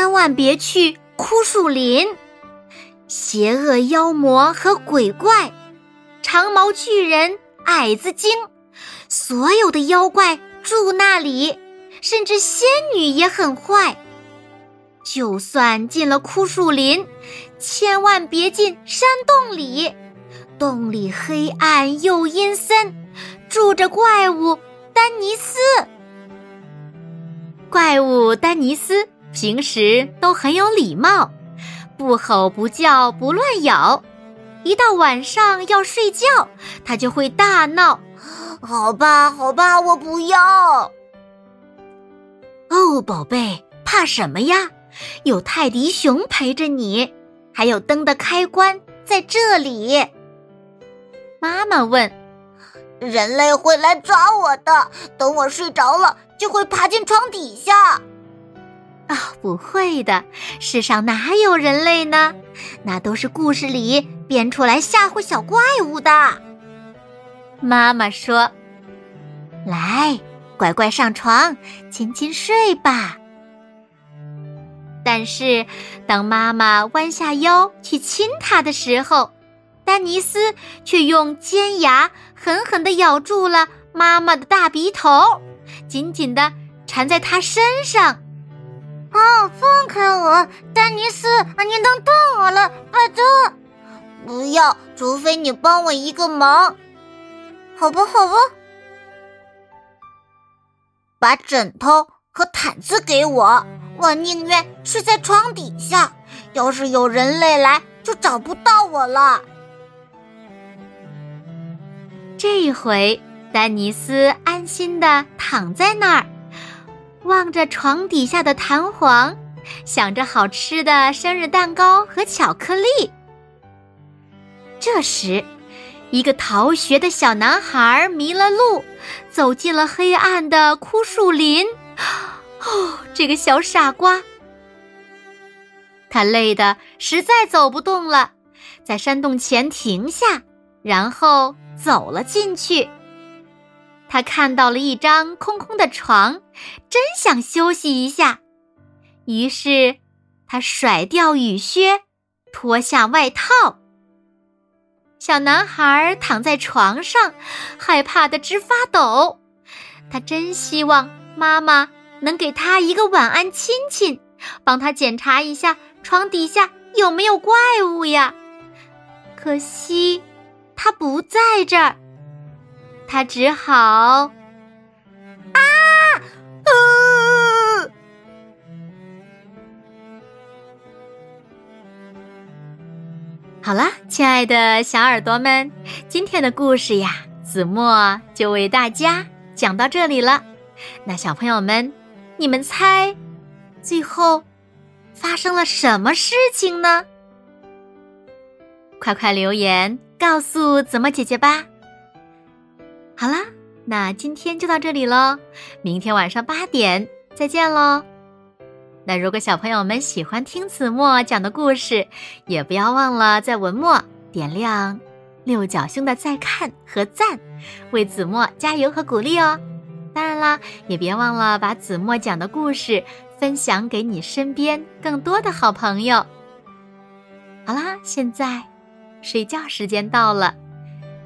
千万别去枯树林！邪恶妖魔和鬼怪，长毛巨人、矮子精，所有的妖怪住那里，甚至仙女也很坏。就算进了枯树林，千万别进山洞里，洞里黑暗又阴森，住着怪物丹尼斯。怪物丹尼斯平时都很有礼貌，不吼不叫不乱咬。一到晚上要睡觉，它就会大闹。好吧，好吧，我不要。哦，宝贝，怕什么呀？有泰迪熊陪着你，还有灯的开关在这里。妈妈问：“人类会来抓我的，等我睡着了。”就会爬进床底下。啊，不会的，世上哪有人类呢？那都是故事里编出来吓唬小怪物的。妈妈说：“来，乖乖上床，亲亲睡吧。”但是，当妈妈弯下腰去亲他的时候，丹尼斯却用尖牙狠狠地咬住了妈妈的大鼻头。紧紧的缠在他身上，啊！放开我，丹尼斯！你能动我了，拜托！不要，除非你帮我一个忙。好吧，好吧，把枕头和毯子给我，我宁愿睡在床底下。要是有人类来，就找不到我了。这一回。丹尼斯安心的躺在那儿，望着床底下的弹簧，想着好吃的生日蛋糕和巧克力。这时，一个逃学的小男孩迷了路，走进了黑暗的枯树林。哦，这个小傻瓜！他累得实在走不动了，在山洞前停下，然后走了进去。他看到了一张空空的床，真想休息一下。于是，他甩掉雨靴，脱下外套。小男孩躺在床上，害怕的直发抖。他真希望妈妈能给他一个晚安亲亲，帮他检查一下床底下有没有怪物呀。可惜，他不在这儿。他只好啊！好了，亲爱的小耳朵们，今天的故事呀，子墨就为大家讲到这里了。那小朋友们，你们猜，最后发生了什么事情呢？快快留言告诉子墨姐姐吧。好啦，那今天就到这里喽，明天晚上八点再见喽。那如果小朋友们喜欢听子墨讲的故事，也不要忘了在文末点亮六角星的再看和赞，为子墨加油和鼓励哦。当然啦，也别忘了把子墨讲的故事分享给你身边更多的好朋友。好啦，现在睡觉时间到了。